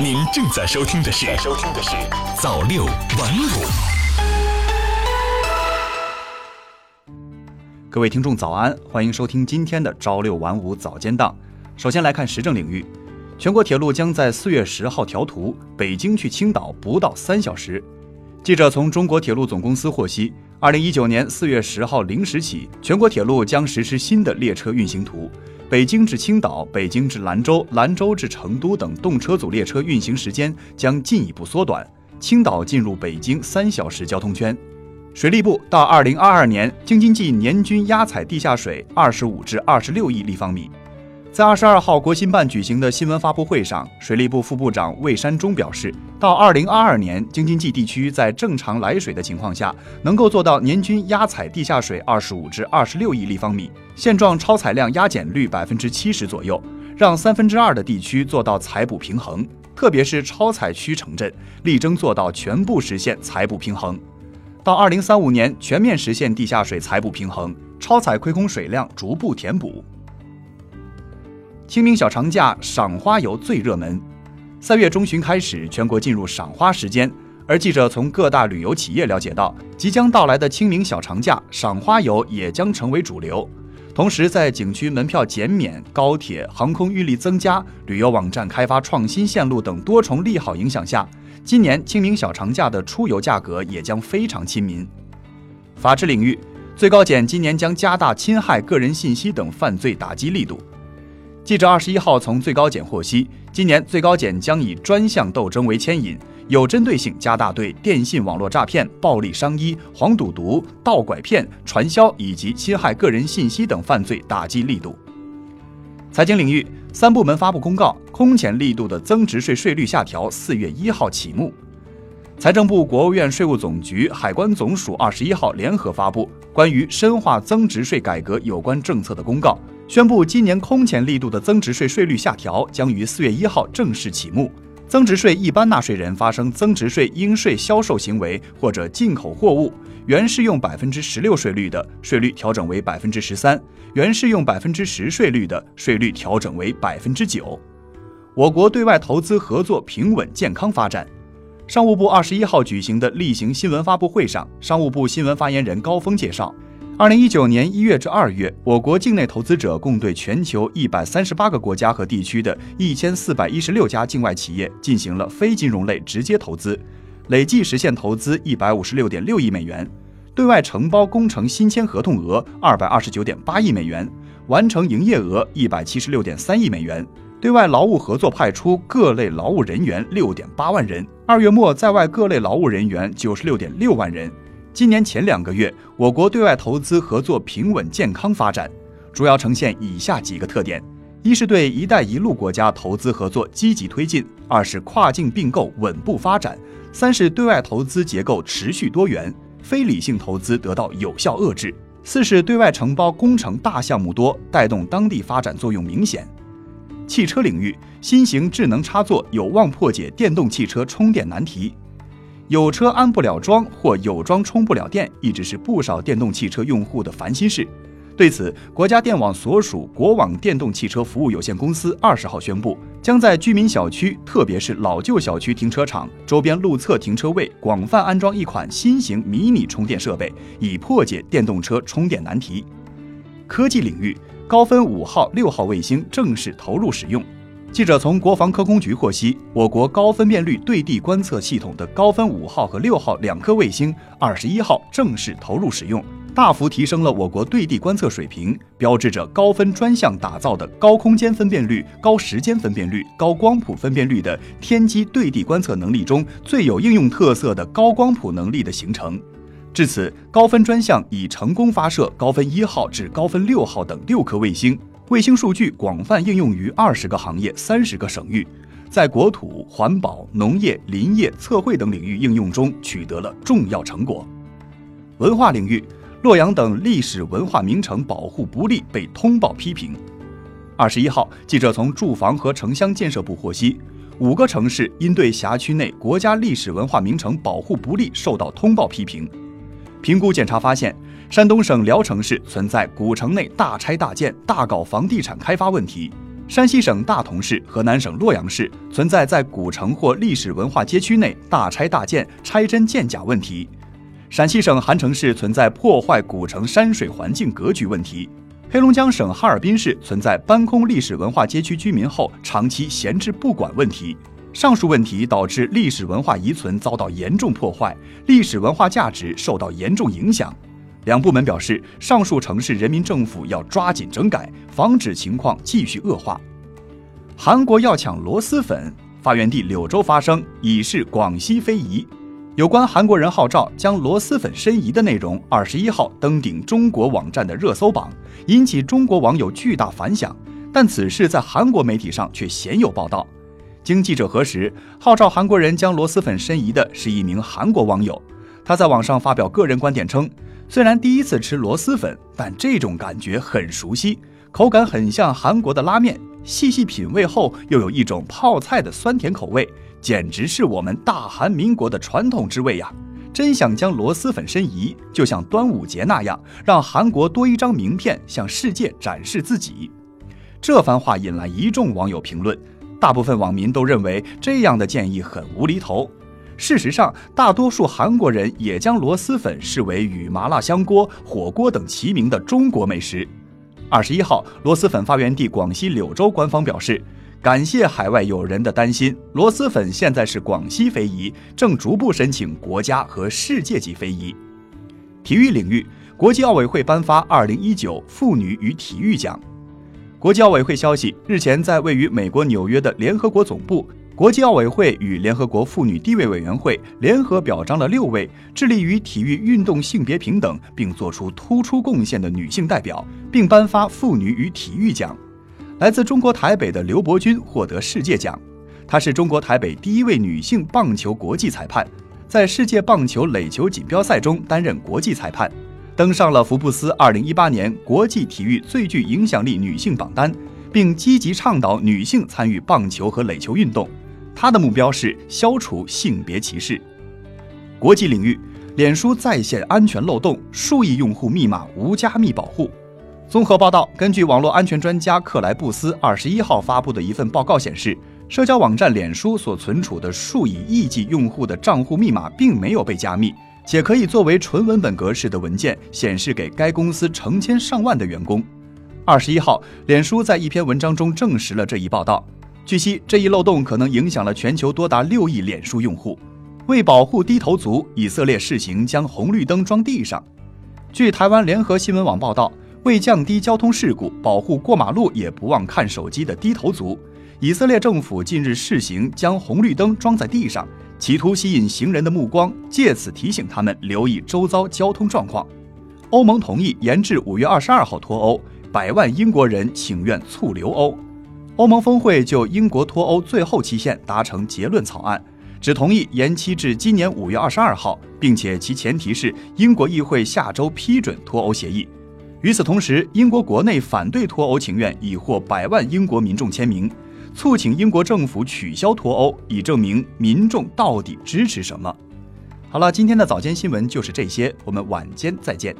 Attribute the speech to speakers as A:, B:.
A: 您正在收听的是《收听的是早六晚五》。
B: 各位听众早安，欢迎收听今天的朝六晚五早间档。首先来看时政领域，全国铁路将在四月十号调图，北京去青岛不到三小时。记者从中国铁路总公司获悉，二零一九年四月十号零时起，全国铁路将实施新的列车运行图，北京至青岛、北京至兰州、兰州至成都等动车组列车运行时间将进一步缩短，青岛进入北京三小时交通圈。水利部到二零二二年京津冀年均压采地下水二十五至二十六亿立方米。在二十二号国新办举行的新闻发布会上，水利部副部长魏山忠表示，到二零二二年，京津冀地区在正常来水的情况下，能够做到年均压采地下水二十五至二十六亿立方米，现状超采量压减率百分之七十左右，让三分之二的地区做到采补平衡，特别是超采区城镇，力争做到全部实现采补平衡。到二零三五年，全面实现地下水采补平衡，超采亏空水量逐步填补。清明小长假赏花游最热门，三月中旬开始，全国进入赏花时间。而记者从各大旅游企业了解到，即将到来的清明小长假，赏花游也将成为主流。同时，在景区门票减免、高铁、航空运力增加、旅游网站开发创新线路等多重利好影响下，今年清明小长假的出游价格也将非常亲民。法治领域，最高检今年将加大侵害个人信息等犯罪打击力度。记者二十一号从最高检获悉，今年最高检将以专项斗争为牵引，有针对性加大对电信网络诈骗、暴力伤医、黄赌毒、盗拐骗、传销以及侵害个人信息等犯罪打击力度。财经领域，三部门发布公告，空前力度的增值税税率下调四月一号启幕。财政部、国务院税务总局、海关总署二十一号联合发布关于深化增值税改革有关政策的公告。宣布，今年空前力度的增值税税率下调将于四月一号正式启幕。增值税一般纳税人发生增值税应税销售行为或者进口货物，原适用百分之十六税率的，税率调整为百分之十三；原适用百分之十税率的，税率调整为百分之九。我国对外投资合作平稳健康发展。商务部二十一号举行的例行新闻发布会上，商务部新闻发言人高峰介绍。二零一九年一月至二月，我国境内投资者共对全球一百三十八个国家和地区的一千四百一十六家境外企业进行了非金融类直接投资，累计实现投资一百五十六点六亿美元，对外承包工程新签合同额二百二十九点八亿美元，完成营业额一百七十六点三亿美元，对外劳务合作派出各类劳务人员六点八万人，二月末在外各类劳务人员九十六点六万人。今年前两个月，我国对外投资合作平稳健康发展，主要呈现以下几个特点：一是对“一带一路”国家投资合作积极推进；二是跨境并购稳步发展；三是对外投资结构持续多元，非理性投资得到有效遏制；四是对外承包工程大项目多，带动当地发展作用明显。汽车领域，新型智能插座有望破解电动汽车充电难题。有车安不了桩或有桩充不了电，一直是不少电动汽车用户的烦心事。对此，国家电网所属国网电动汽车服务有限公司二十号宣布，将在居民小区，特别是老旧小区停车场周边路侧停车位广泛安装一款新型迷你充电设备，以破解电动车充电难题。科技领域，高分五号、六号卫星正式投入使用。记者从国防科工局获悉，我国高分辨率对地观测系统的高分五号和六号两颗卫星，二十一号正式投入使用，大幅提升了我国对地观测水平，标志着高分专项打造的高空间分辨率、高时间分辨率、高光谱分辨率的天基对地观测能力中最有应用特色的高光谱能力的形成。至此，高分专项已成功发射高分一号至高分六号等六颗卫星。卫星数据广泛应用于二十个行业、三十个省域，在国土、环保、农业、林业、测绘等领域应用中取得了重要成果。文化领域，洛阳等历史文化名城保护不力被通报批评。二十一号，记者从住房和城乡建设部获悉，五个城市因对辖区内国家历史文化名城保护不力受到通报批评。评估检查发现。山东省聊城市存在古城内大拆大建、大搞房地产开发问题。山西省大同市、河南省洛阳市存在在古城或历史文化街区内大拆大建、拆真建假问题；陕西省韩城市存在破坏古城山水环境格局问题；黑龙江省哈尔滨市存在搬空历史文化街区居民后长期闲置不管问题。上述问题导致历史文化遗存遭到严重破坏，历史文化价值受到严重影响。两部门表示，上述城市人民政府要抓紧整改，防止情况继续恶化。韩国要抢螺蛳粉，发源地柳州发生，已是广西非遗。有关韩国人号召将螺蛳粉申遗的内容，二十一号登顶中国网站的热搜榜，引起中国网友巨大反响。但此事在韩国媒体上却鲜有报道。经记者核实，号召韩国人将螺蛳粉申遗的是一名韩国网友。他在网上发表个人观点称，虽然第一次吃螺蛳粉，但这种感觉很熟悉，口感很像韩国的拉面，细细品味后又有一种泡菜的酸甜口味，简直是我们大韩民国的传统之味呀！真想将螺蛳粉申遗，就像端午节那样，让韩国多一张名片，向世界展示自己。这番话引来一众网友评论。大部分网民都认为这样的建议很无厘头。事实上，大多数韩国人也将螺蛳粉视为与麻辣香锅、火锅等齐名的中国美食。二十一号，螺蛳粉发源地广西柳州官方表示，感谢海外友人的担心，螺蛳粉现在是广西非遗，正逐步申请国家和世界级非遗。体育领域，国际奥委会颁发二零一九妇女与体育奖。国际奥委会消息，日前在位于美国纽约的联合国总部，国际奥委会与联合国妇女地位委员会联合表彰了六位致力于体育运动性别平等并做出突出贡献的女性代表，并颁发妇女与体育奖。来自中国台北的刘伯钧获得世界奖，她是中国台北第一位女性棒球国际裁判，在世界棒球垒球锦标赛中担任国际裁判。登上了福布斯2018年国际体育最具影响力女性榜单，并积极倡导女性参与棒球和垒球运动。她的目标是消除性别歧视。国际领域，脸书在线安全漏洞，数亿用户密码无加密保护。综合报道，根据网络安全专家克莱布斯21号发布的一份报告显示，社交网站脸书所存储的数以亿计用户的账户密码并没有被加密。且可以作为纯文本格式的文件显示给该公司成千上万的员工。二十一号，脸书在一篇文章中证实了这一报道。据悉，这一漏洞可能影响了全球多达六亿脸书用户。为保护低头族，以色列试行将红绿灯装地上。据台湾联合新闻网报道，为降低交通事故，保护过马路也不忘看手机的低头族，以色列政府近日试行将红绿灯装在地上。企图吸引行人的目光，借此提醒他们留意周遭交通状况。欧盟同意延至五月二十二号脱欧，百万英国人请愿促留欧。欧盟峰会就英国脱欧最后期限达成结论草案，只同意延期至今年五月二十二号，并且其前提是英国议会下周批准脱欧协议。与此同时，英国国内反对脱欧请愿已获百万英国民众签名。促请英国政府取消脱欧，以证明民众到底支持什么。好了，今天的早间新闻就是这些，我们晚间再见。